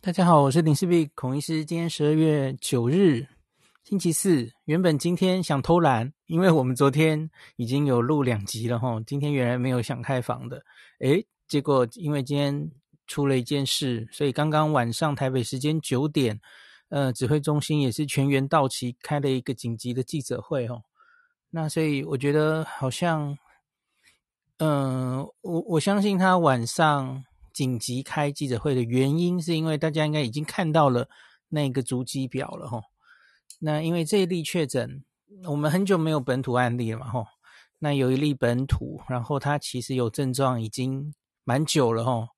大家好，我是林氏璧孔医师。今天十二月九日，星期四。原本今天想偷懒，因为我们昨天已经有录两集了齁。今天原来没有想开房的，诶，结果因为今天出了一件事，所以刚刚晚上台北时间九点，呃，指挥中心也是全员到齐，开了一个紧急的记者会哦。那所以我觉得好像，嗯、我我相信他晚上。紧急开记者会的原因，是因为大家应该已经看到了那个足迹表了齁。那因为这一例确诊，我们很久没有本土案例了嘛齁。那有一例本土，然后他其实有症状已经蛮久了齁，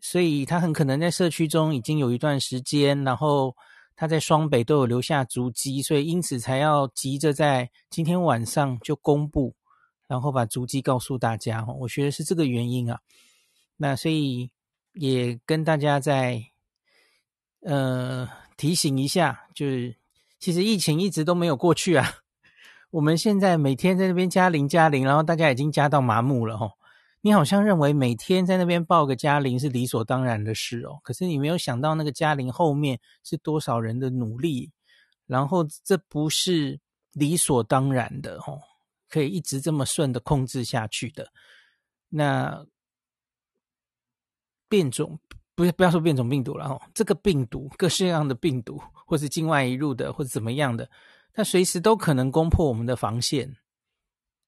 所以他很可能在社区中已经有一段时间，然后他在双北都有留下足迹，所以因此才要急着在今天晚上就公布，然后把足迹告诉大家齁。我觉得是这个原因啊。那所以也跟大家再呃提醒一下，就是其实疫情一直都没有过去啊。我们现在每天在那边加零加零，然后大家已经加到麻木了吼。你好像认为每天在那边报个加零是理所当然的事哦，可是你没有想到那个加零后面是多少人的努力，然后这不是理所当然的吼，可以一直这么顺的控制下去的。那。变种不是不要说变种病毒了哈，这个病毒各式各样的病毒，或是境外移入的，或者怎么样的，它随时都可能攻破我们的防线。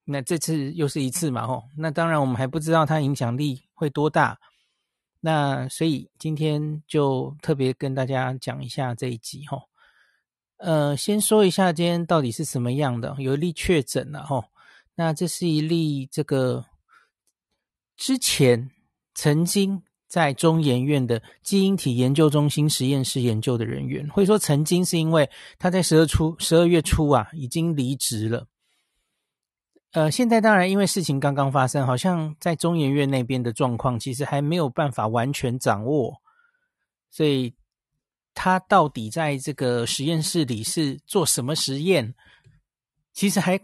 那这次又是一次嘛吼，那当然我们还不知道它影响力会多大。那所以今天就特别跟大家讲一下这一集哈。呃，先说一下今天到底是什么样的，有一例确诊了哈。那这是一例这个之前曾经。在中研院的基因体研究中心实验室研究的人员，会说曾经是因为他在十二初十二月初啊已经离职了。呃，现在当然因为事情刚刚发生，好像在中研院那边的状况其实还没有办法完全掌握，所以他到底在这个实验室里是做什么实验，其实还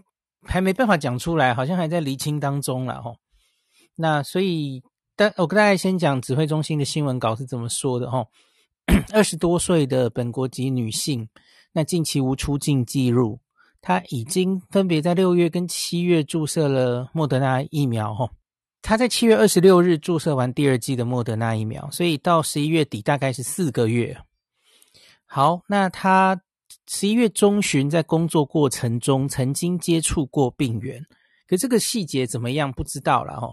还没办法讲出来，好像还在厘清当中了吼。那所以。但我跟大家先讲指挥中心的新闻稿是怎么说的哈。二十多岁的本国籍女性，那近期无出境记录，她已经分别在六月跟七月注射了莫德纳疫苗哈。她在七月二十六日注射完第二剂的莫德纳疫苗，所以到十一月底大概是四个月。好，那她十一月中旬在工作过程中曾经接触过病原，可这个细节怎么样不知道了哈。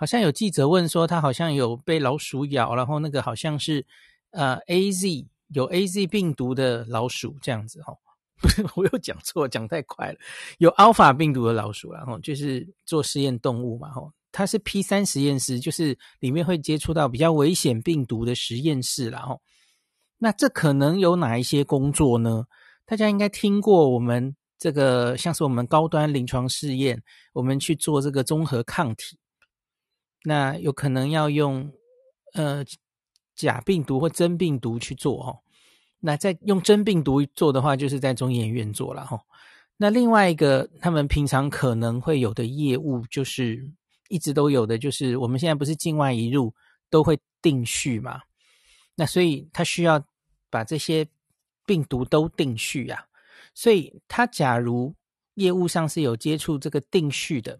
好像有记者问说，他好像有被老鼠咬，然后那个好像是呃 AZ 有 AZ 病毒的老鼠这样子哈，不是我又讲错，讲太快了，有 Alpha 病毒的老鼠，然后就是做实验动物嘛，哈，它是 P 三实验室，就是里面会接触到比较危险病毒的实验室，然后那这可能有哪一些工作呢？大家应该听过我们这个像是我们高端临床试验，我们去做这个综合抗体。那有可能要用呃假病毒或真病毒去做哦，那在用真病毒做的话，就是在中研院做了哈。那另外一个他们平常可能会有的业务，就是一直都有的，就是我们现在不是境外移入都会定序嘛，那所以他需要把这些病毒都定序啊，所以他假如业务上是有接触这个定序的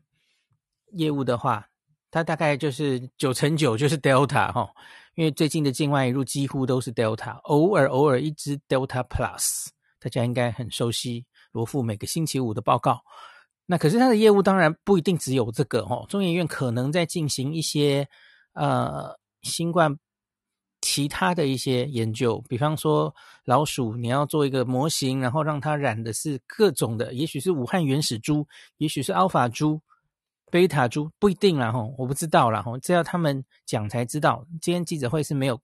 业务的话。它大概就是九成九就是 Delta 哈，因为最近的境外移入几乎都是 Delta，偶尔偶尔一只 Delta Plus，大家应该很熟悉罗富每个星期五的报告。那可是它的业务当然不一定只有这个哈，中研院可能在进行一些呃新冠其他的一些研究，比方说老鼠你要做一个模型，然后让它染的是各种的，也许是武汉原始株，也许是 Alpha 株。贝塔株不一定啦吼，我不知道啦吼，这要他们讲才知道。今天记者会是没有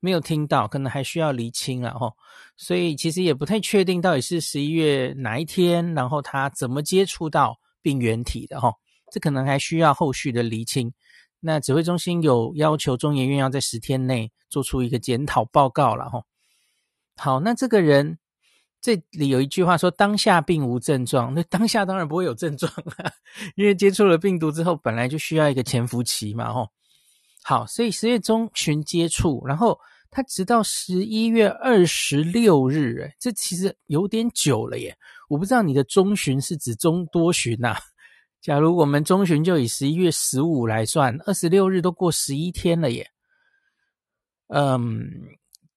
没有听到，可能还需要厘清了吼，所以其实也不太确定到底是十一月哪一天，然后他怎么接触到病原体的吼，这可能还需要后续的厘清。那指挥中心有要求中研院要在十天内做出一个检讨报告了吼。好，那这个人。这里有一句话说：“当下并无症状。”那 当下当然不会有症状啊，因为接触了病毒之后，本来就需要一个潜伏期嘛，吼。好，所以十月中旬接触，然后他直到十一月二十六日，诶，这其实有点久了耶。我不知道你的中旬是指中多旬呐？假如我们中旬就以十一月十五来算，二十六日都过十一天了耶。嗯，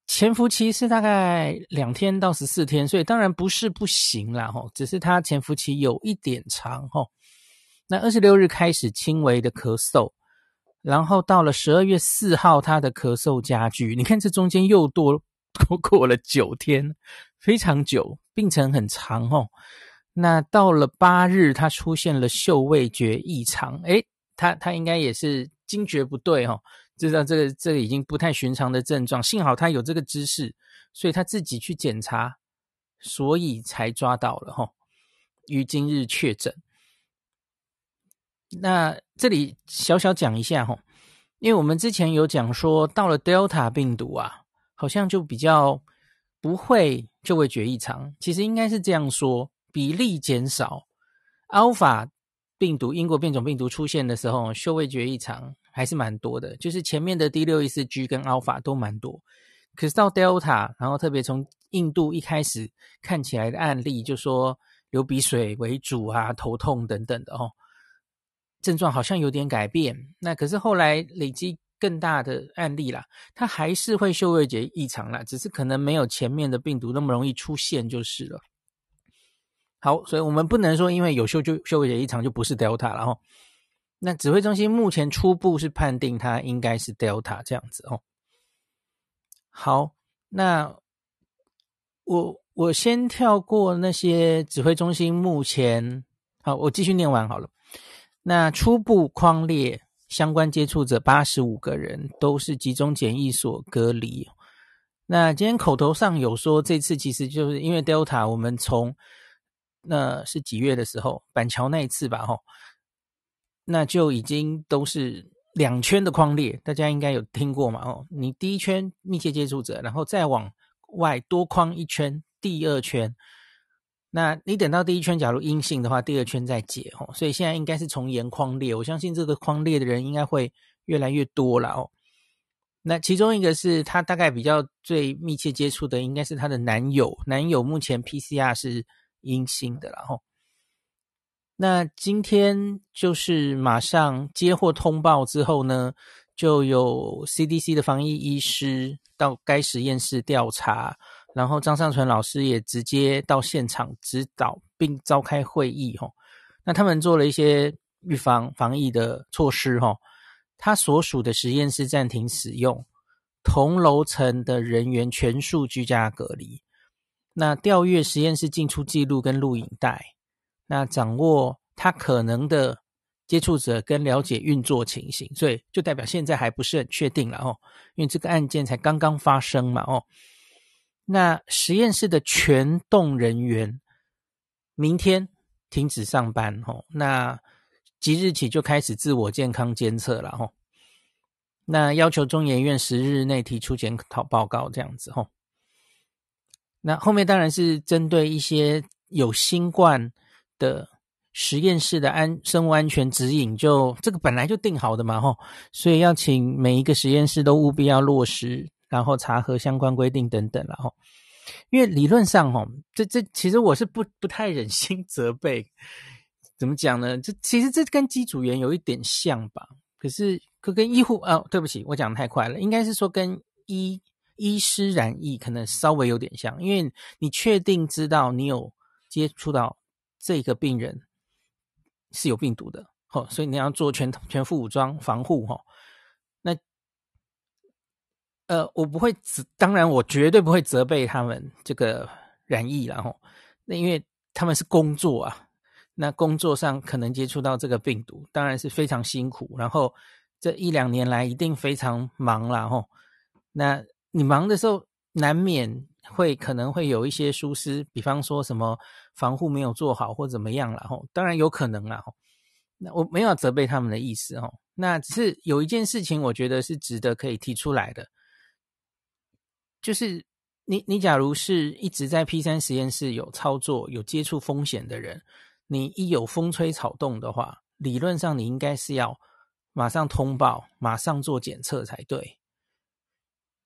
潜伏期是大概两天到十四天，所以当然不是不行啦，吼，只是它潜伏期有一点长，吼。那二十六日开始轻微的咳嗽，然后到了十二月四号，他的咳嗽加剧。你看这中间又多多 过了九天，非常久，病程很长，吼。那到了八日，他出现了嗅味觉异常，诶，他他应该也是惊觉不对哈，知道这个这个已经不太寻常的症状。幸好他有这个知识，所以他自己去检查，所以才抓到了哈，于今日确诊。那这里小小讲一下哈，因为我们之前有讲说，到了 Delta 病毒啊，好像就比较不会就会觉异常，其实应该是这样说。比例减少，Alpha 病毒英国变种病毒出现的时候，嗅味觉异常还是蛮多的，就是前面的 D 六一四 G 跟 Alpha 都蛮多，可是到 Delta，然后特别从印度一开始看起来的案例，就说流鼻水为主啊，头痛等等的哦，症状好像有点改变。那可是后来累积更大的案例啦，它还是会嗅味觉异常啦，只是可能没有前面的病毒那么容易出现就是了。好，所以我们不能说因为有嗅就嗅觉异常就不是 Delta 了哈。那指挥中心目前初步是判定它应该是 Delta 这样子哦。好，那我我先跳过那些指挥中心目前，好，我继续念完好了。那初步框列相关接触者八十五个人都是集中检疫所隔离。那今天口头上有说这次其实就是因为 Delta，我们从那是几月的时候？板桥那一次吧，吼，那就已经都是两圈的框列，大家应该有听过嘛，哦，你第一圈密切接触者，然后再往外多框一圈，第二圈，那你等到第一圈假如阴性的话，第二圈再解，吼，所以现在应该是从严框列，我相信这个框列的人应该会越来越多了哦。那其中一个是他大概比较最密切接触的，应该是他的男友，男友目前 PCR 是。阴性的，然后，那今天就是马上接获通报之后呢，就有 CDC 的防疫医师到该实验室调查，然后张尚淳老师也直接到现场指导并召开会议，吼，那他们做了一些预防防疫的措施，吼，他所属的实验室暂停使用，同楼层的人员全数居家隔离。那调阅实验室进出记录跟录影带，那掌握他可能的接触者跟了解运作情形，所以就代表现在还不是很确定了哦，因为这个案件才刚刚发生嘛哦。那实验室的全栋人员明天停止上班哦，那即日起就开始自我健康监测了哦。那要求中研院十日内提出检讨报告，这样子哦。那后面当然是针对一些有新冠的实验室的安生物安全指引，就这个本来就定好的嘛，吼，所以要请每一个实验室都务必要落实，然后查核相关规定等等了，吼。因为理论上，吼，这这其实我是不不太忍心责备，怎么讲呢？这其实这跟机组员有一点像吧，可是可跟医护啊，对不起，我讲得太快了，应该是说跟医。医师染疫可能稍微有点像，因为你确定知道你有接触到这个病人是有病毒的，吼，所以你要做全全副武装防护，吼。那呃，我不会责，当然我绝对不会责备他们这个染疫，然后那因为他们是工作啊，那工作上可能接触到这个病毒，当然是非常辛苦，然后这一两年来一定非常忙了，吼，那。你忙的时候，难免会可能会有一些疏失，比方说什么防护没有做好或怎么样了吼，当然有可能啦吼。那我没有责备他们的意思吼，那只是有一件事情，我觉得是值得可以提出来的，就是你你假如是一直在 P 三实验室有操作、有接触风险的人，你一有风吹草动的话，理论上你应该是要马上通报，马上做检测才对。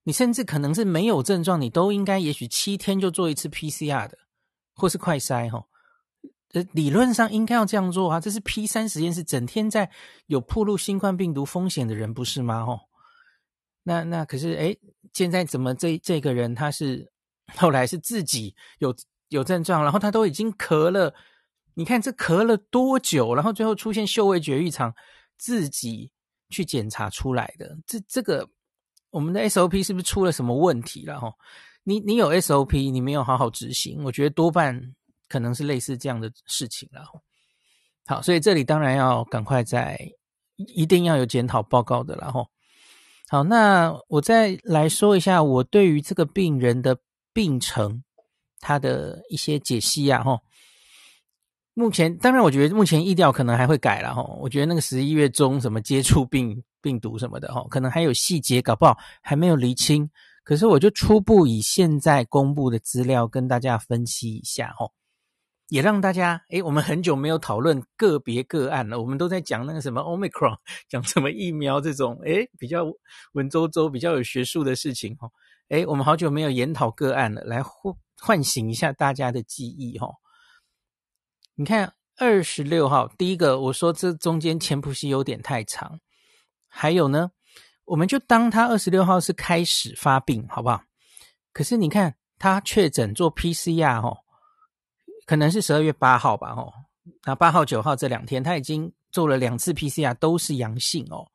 你甚至可能是没有症状，你都应该也许七天就做一次 PCR 的，或是快筛哈。呃，理论上应该要这样做啊，这是 P 三实验室整天在有暴露新冠病毒风险的人不是吗？吼，那那可是诶，现在怎么这这个人他是后来是自己有有症状，然后他都已经咳了，你看这咳了多久，然后最后出现嗅味觉异常，自己去检查出来的，这这个。我们的 SOP 是不是出了什么问题了？哈，你你有 SOP，你没有好好执行，我觉得多半可能是类似这样的事情了。好，所以这里当然要赶快在，一定要有检讨报告的了。哈，好，那我再来说一下我对于这个病人的病程，他的一些解析啊。哈，目前当然我觉得目前意调可能还会改了。哈，我觉得那个十一月中什么接触病。病毒什么的哈，可能还有细节，搞不好还没有厘清。可是我就初步以现在公布的资料跟大家分析一下哈，也让大家诶，我们很久没有讨论个别个案了，我们都在讲那个什么 Omicron，讲什么疫苗这种诶，比较文绉绉、比较有学术的事情哈。诶，我们好久没有研讨个案了，来唤唤醒一下大家的记忆哈。你看二十六号第一个，我说这中间潜伏期有点太长。还有呢，我们就当他二十六号是开始发病，好不好？可是你看他确诊做 PCR 哦，可能是十二月八号吧，哦，那八号九号这两天他已经做了两次 PCR 都是阳性哦。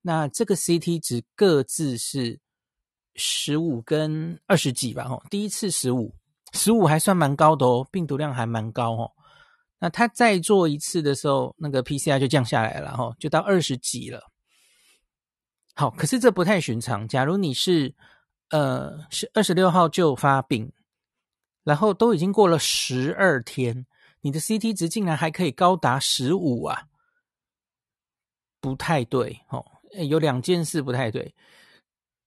那这个 CT 值各自是十五跟二十几吧，哦，第一次十五，十五还算蛮高的哦，病毒量还蛮高哦。那他再做一次的时候，那个 PCR 就降下来了，哦，就到二十几了。好，可是这不太寻常。假如你是，呃，是二十六号就发病，然后都已经过了十二天，你的 CT 值竟然还可以高达十五啊，不太对。哦，有两件事不太对。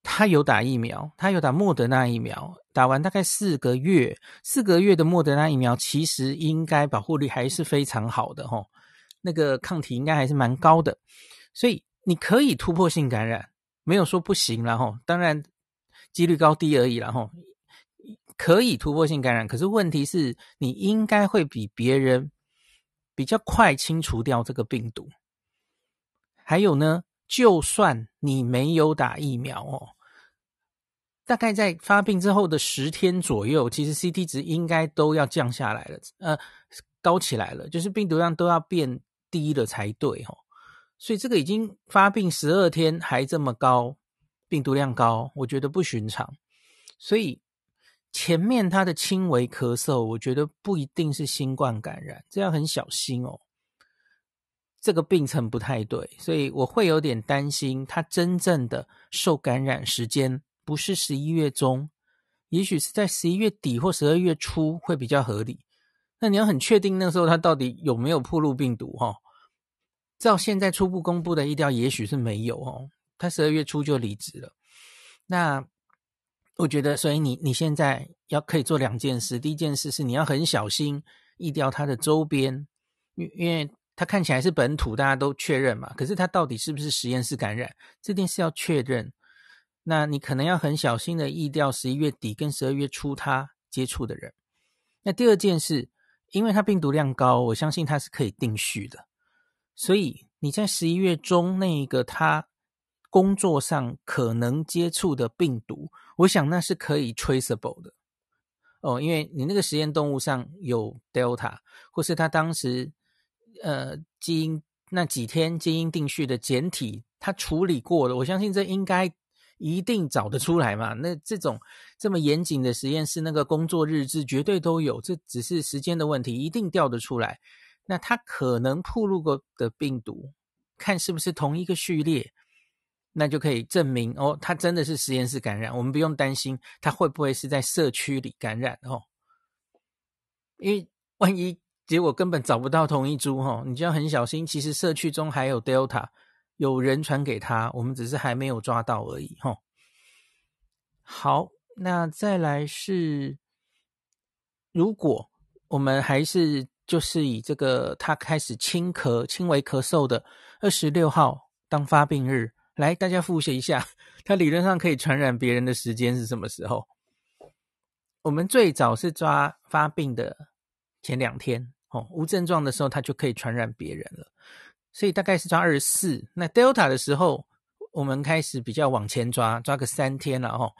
他有打疫苗，他有打莫德纳疫苗，打完大概四个月，四个月的莫德纳疫苗其实应该保护力还是非常好的，吼，那个抗体应该还是蛮高的，所以。你可以突破性感染，没有说不行，然后当然几率高低而已，然后可以突破性感染，可是问题是你应该会比别人比较快清除掉这个病毒。还有呢，就算你没有打疫苗哦，大概在发病之后的十天左右，其实 CT 值应该都要降下来了，呃，高起来了，就是病毒量都要变低了才对哦。所以这个已经发病十二天还这么高，病毒量高，我觉得不寻常。所以前面他的轻微咳嗽，我觉得不一定是新冠感染，这样很小心哦。这个病程不太对，所以我会有点担心他真正的受感染时间不是十一月中，也许是在十一月底或十二月初会比较合理。那你要很确定那时候他到底有没有暴露病毒哈？照现在初步公布的意调，也许是没有哦。他十二月初就离职了。那我觉得，所以你你现在要可以做两件事。第一件事是你要很小心意调他的周边，因因为他看起来是本土，大家都确认嘛。可是他到底是不是实验室感染，这件事要确认。那你可能要很小心的疫调十一月底跟十二月初他接触的人。那第二件事，因为他病毒量高，我相信他是可以定序的。所以你在十一月中那个他工作上可能接触的病毒，我想那是可以 traceable 的哦，因为你那个实验动物上有 Delta，或是他当时呃基因那几天基因定序的简体，他处理过的，我相信这应该一定找得出来嘛。那这种这么严谨的实验室，那个工作日志绝对都有，这只是时间的问题，一定调得出来。那他可能暴露过的病毒，看是不是同一个序列，那就可以证明哦，他真的是实验室感染。我们不用担心他会不会是在社区里感染哦，因为万一结果根本找不到同一株哈，你就要很小心。其实社区中还有 Delta，有人传给他，我们只是还没有抓到而已哈。好，那再来是，如果我们还是。就是以这个他开始轻咳、轻微咳嗽的二十六号当发病日，来大家复习一下，他理论上可以传染别人的时间是什么时候？我们最早是抓发病的前两天哦，无症状的时候，他就可以传染别人了。所以大概是抓二十四。那 Delta 的时候，我们开始比较往前抓，抓个三天了哦。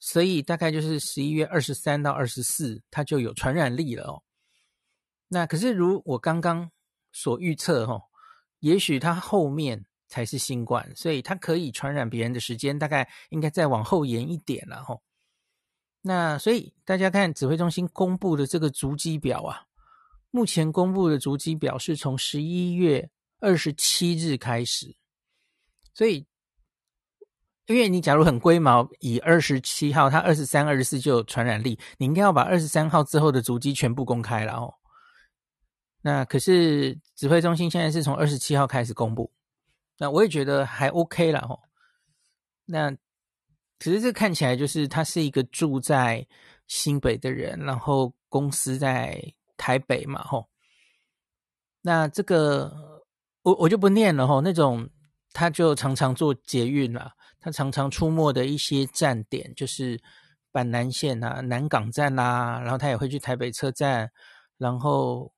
所以大概就是十一月二十三到二十四，它就有传染力了哦。那可是如我刚刚所预测哦，也许它后面才是新冠，所以它可以传染别人的时间大概应该再往后延一点了哦。那所以大家看指挥中心公布的这个足迹表啊，目前公布的足迹表是从十一月二十七日开始，所以。因为你假如很龟毛，以二十七号，他二十三、二十四就有传染力，你应该要把二十三号之后的足迹全部公开了哦。那可是指挥中心现在是从二十七号开始公布，那我也觉得还 OK 了哦。那其实这看起来就是他是一个住在新北的人，然后公司在台北嘛，吼。那这个我我就不念了吼，那种他就常常坐捷运啦。他常常出没的一些站点就是板南线啊、南港站啦、然后他也会去台北车站，然后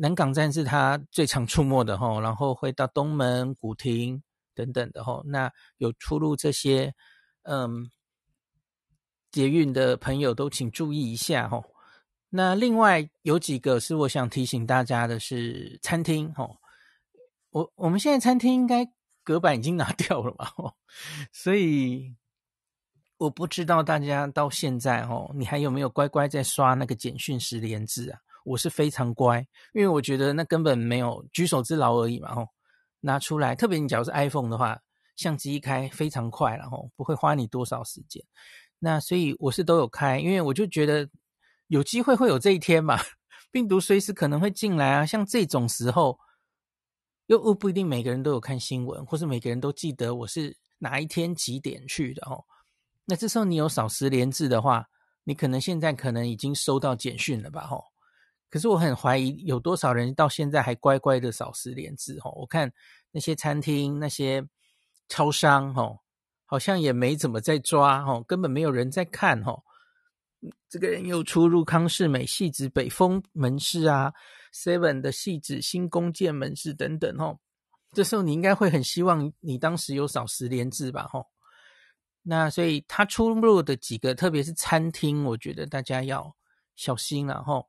南港站是他最常出没的吼，然后会到东门、古亭等等的吼。那有出入这些嗯捷运的朋友都请注意一下吼。那另外有几个是我想提醒大家的是餐厅吼，我我们现在餐厅应该。隔板已经拿掉了嘛，所以我不知道大家到现在哦，你还有没有乖乖在刷那个简讯十连制啊？我是非常乖，因为我觉得那根本没有举手之劳而已嘛，吼，拿出来，特别你假如是 iPhone 的话，相机一开非常快，然后不会花你多少时间。那所以我是都有开，因为我就觉得有机会会有这一天嘛，病毒随时可能会进来啊，像这种时候。又又不一定每个人都有看新闻，或是每个人都记得我是哪一天几点去的哦。那这时候你有扫实联制的话，你可能现在可能已经收到简讯了吧？吼。可是我很怀疑有多少人到现在还乖乖的扫实联制。吼，我看那些餐厅、那些超商，吼，好像也没怎么在抓，吼，根本没有人在看，吼。这个人又出入康是美、戏子北丰门市啊，Seven 的戏子新弓箭门市等等吼，这时候你应该会很希望你当时有少十连制吧吼。那所以他出入的几个，特别是餐厅，我觉得大家要小心了吼。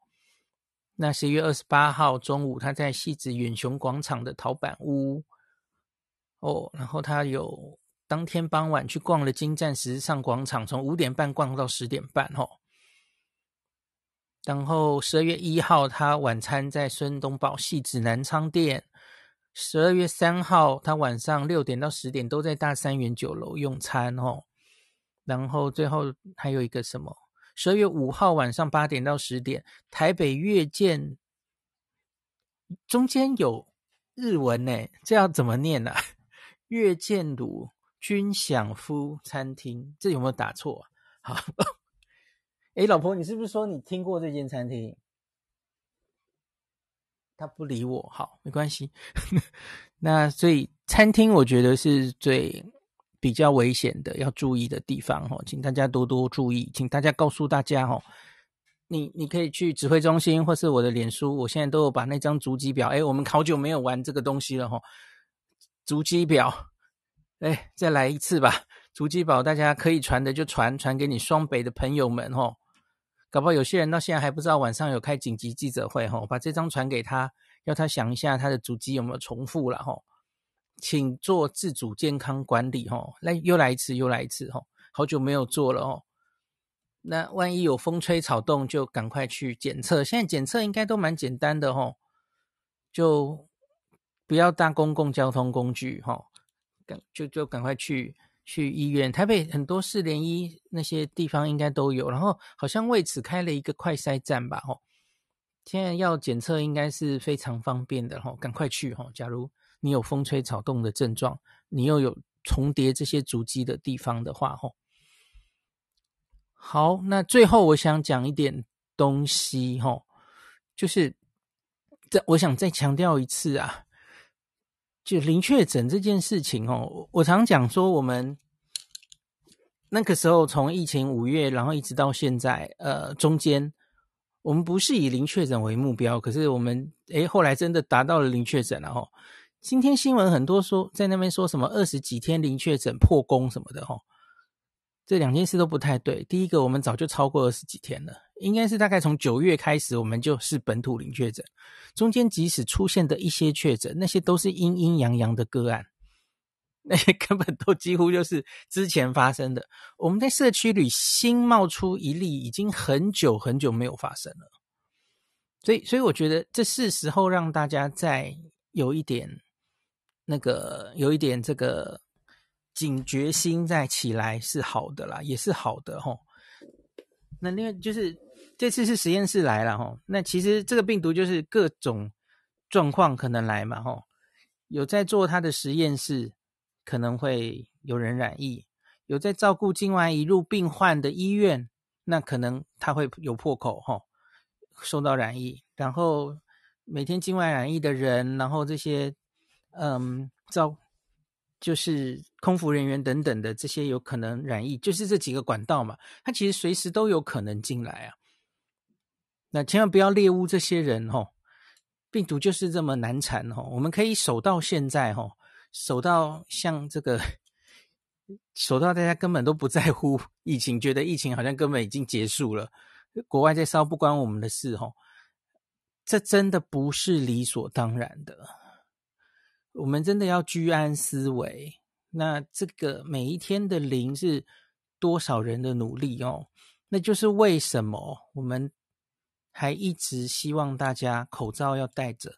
那十一月二十八号中午，他在戏子远雄广场的陶板屋哦，然后他有当天傍晚去逛了金站时尚广场，从五点半逛到十点半吼。然后十二月一号，他晚餐在孙东宝汐止南昌店；十二月三号，他晚上六点到十点都在大三元酒楼用餐哦。然后最后还有一个什么？十二月五号晚上八点到十点，台北月见，中间有日文呢，这要怎么念呢、啊？月见鲁君享夫餐厅，这有没有打错？好。哎，老婆，你是不是说你听过这间餐厅？他不理我，好，没关系。那所以餐厅我觉得是最比较危险的，要注意的地方哦，请大家多多注意，请大家告诉大家哦，你你可以去指挥中心或是我的脸书，我现在都有把那张足迹表。哎，我们好久没有玩这个东西了哈，足迹表，哎，再来一次吧。足迹表大家可以传的就传，传给你双北的朋友们哦。搞不好有些人到现在还不知道晚上有开紧急记者会哈，把这张传给他，要他想一下他的主机有没有重复了哈，请做自主健康管理哈，来又来一次又来一次哈，好久没有做了哦。那万一有风吹草动，就赶快去检测。现在检测应该都蛮简单的哈，就不要搭公共交通工具哈，赶就就赶快去。去医院，台北很多四联医那些地方应该都有，然后好像为此开了一个快筛站吧，吼，现在要检测应该是非常方便的，吼，赶快去，吼，假如你有风吹草动的症状，你又有重叠这些足迹的地方的话，吼，好，那最后我想讲一点东西，吼，就是这我想再强调一次啊。就零确诊这件事情哦，我常讲说，我们那个时候从疫情五月，然后一直到现在，呃，中间我们不是以零确诊为目标，可是我们诶后来真的达到了零确诊了哈。今天新闻很多说在那边说什么二十几天零确诊破功什么的哈。这两件事都不太对。第一个，我们早就超过二十几天了，应该是大概从九月开始，我们就是本土零确诊。中间即使出现的一些确诊，那些都是阴阴阳阳的个案，那些根本都几乎就是之前发生的。我们在社区里新冒出一例，已经很久很久没有发生了。所以，所以我觉得这是时候让大家再有一点那个，有一点这个。警觉心再起来是好的啦，也是好的吼。那另外就是这次是实验室来了齁，那其实这个病毒就是各种状况可能来嘛齁。有在做他的实验室，可能会有人染疫；有在照顾境外移入病患的医院，那可能他会有破口齁，受到染疫。然后每天境外染疫的人，然后这些嗯照。就是空服人员等等的这些有可能染疫，就是这几个管道嘛，它其实随时都有可能进来啊。那千万不要猎巫这些人哦，病毒就是这么难缠哦。我们可以守到现在哦，守到像这个，守到大家根本都不在乎疫情，觉得疫情好像根本已经结束了，国外在烧不关我们的事哦。这真的不是理所当然的。我们真的要居安思危。那这个每一天的零是多少人的努力哦？那就是为什么我们还一直希望大家口罩要戴着，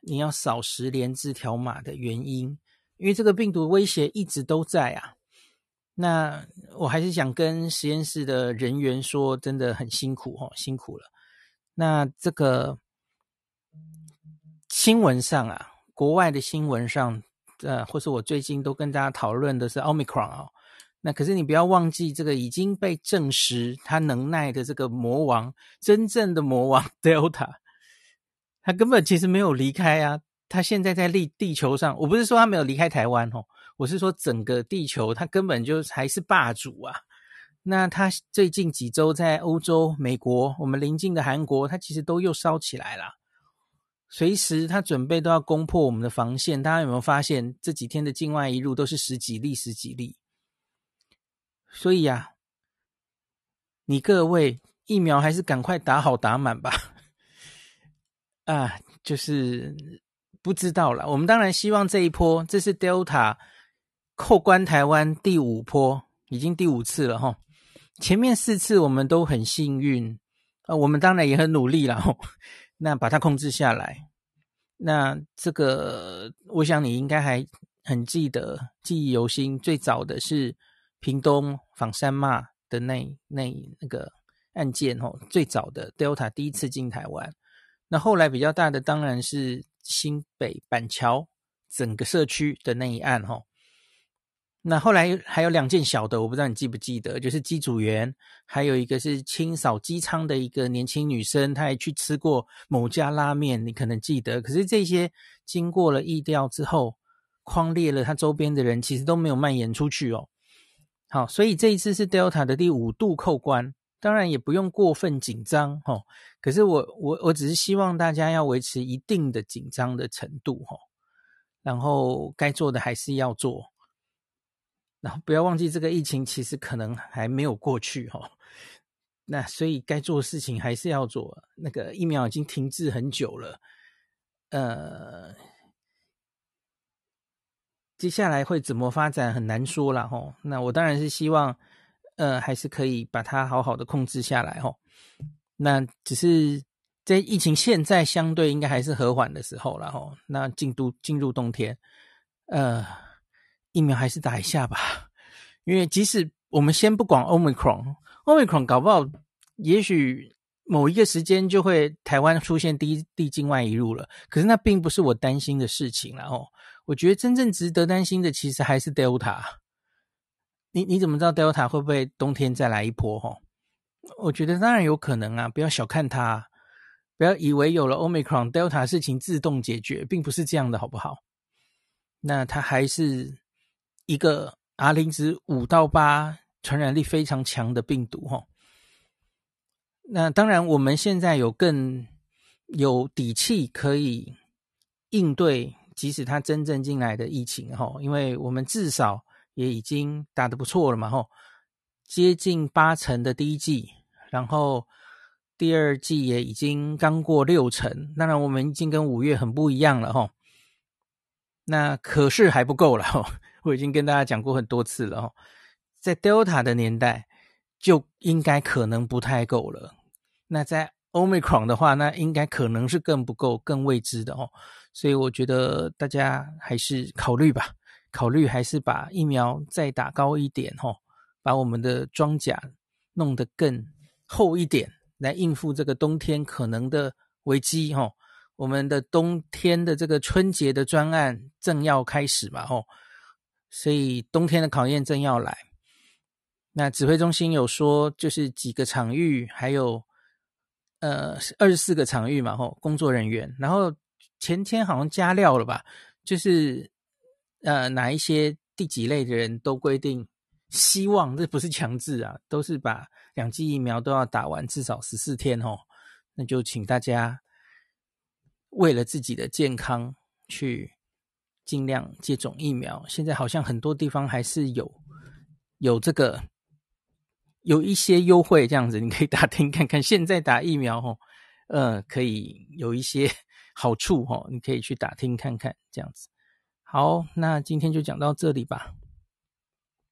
你要扫实联制条码的原因。因为这个病毒威胁一直都在啊。那我还是想跟实验室的人员说，真的很辛苦哦，辛苦了。那这个新闻上啊。国外的新闻上，呃，或是我最近都跟大家讨论的是奥密克戎哦。那可是你不要忘记，这个已经被证实他能耐的这个魔王，真正的魔王 Delta，他根本其实没有离开啊。他现在在地地球上，我不是说他没有离开台湾哦，我是说整个地球，他根本就还是霸主啊。那他最近几周在欧洲、美国，我们邻近的韩国，他其实都又烧起来了。随时他准备都要攻破我们的防线，大家有没有发现这几天的境外一路都是十几例、十几例？所以呀、啊，你各位疫苗还是赶快打好打满吧。啊，就是不知道了。我们当然希望这一波，这是 Delta 扣关台湾第五波，已经第五次了哈。前面四次我们都很幸运啊，我们当然也很努力了哈。那把它控制下来，那这个我想你应该还很记得，记忆犹新。最早的是屏东枋山骂的那那那个案件哦，最早的 Delta 第一次进台湾。那后来比较大的当然是新北板桥整个社区的那一案哦。那后来还有两件小的，我不知道你记不记得，就是机组员，还有一个是清扫机舱的一个年轻女生，她也去吃过某家拉面，你可能记得。可是这些经过了疫调之后，框列了她周边的人，其实都没有蔓延出去哦。好，所以这一次是 Delta 的第五度扣关，当然也不用过分紧张哦。可是我我我只是希望大家要维持一定的紧张的程度哦，然后该做的还是要做。然后不要忘记，这个疫情其实可能还没有过去哈、哦。那所以该做的事情还是要做。那个疫苗已经停滞很久了，呃，接下来会怎么发展很难说了吼、那我当然是希望，呃，还是可以把它好好的控制下来吼、那只是在疫情现在相对应该还是和缓的时候了吼、那进度进入冬天，呃。疫苗还是打一下吧，因为即使我们先不管 Omicron，Omicron 搞不好，也许某一个时间就会台湾出现第一例境外移入了。可是那并不是我担心的事情了哦。我觉得真正值得担心的，其实还是 Delta。你你怎么知道 Delta 会不会冬天再来一波？哈，我觉得当然有可能啊，不要小看它，不要以为有了 Omicron，Delta 事情自动解决，并不是这样的，好不好？那它还是一个 R 零值五到八，传染力非常强的病毒哈。那当然，我们现在有更有底气可以应对，即使它真正进来的疫情哈，因为我们至少也已经打得不错了嘛哈，接近八成的第一季，然后。第二季也已经刚过六成，当然我们已经跟五月很不一样了哈。那可是还不够了哈，我已经跟大家讲过很多次了哈。在 Delta 的年代就应该可能不太够了，那在 Omicron 的话，那应该可能是更不够、更未知的哦。所以我觉得大家还是考虑吧，考虑还是把疫苗再打高一点哈，把我们的装甲弄得更厚一点。来应付这个冬天可能的危机，吼，我们的冬天的这个春节的专案正要开始嘛，吼，所以冬天的考验正要来。那指挥中心有说，就是几个场域，还有呃二十四个场域嘛，吼，工作人员，然后前天好像加料了吧，就是呃哪一些第几类的人都规定。希望这不是强制啊，都是把两剂疫苗都要打完，至少十四天哦。那就请大家为了自己的健康去尽量接种疫苗。现在好像很多地方还是有有这个有一些优惠这样子，你可以打听看看。现在打疫苗哦，呃，可以有一些好处哦，你可以去打听看看这样子。好，那今天就讲到这里吧。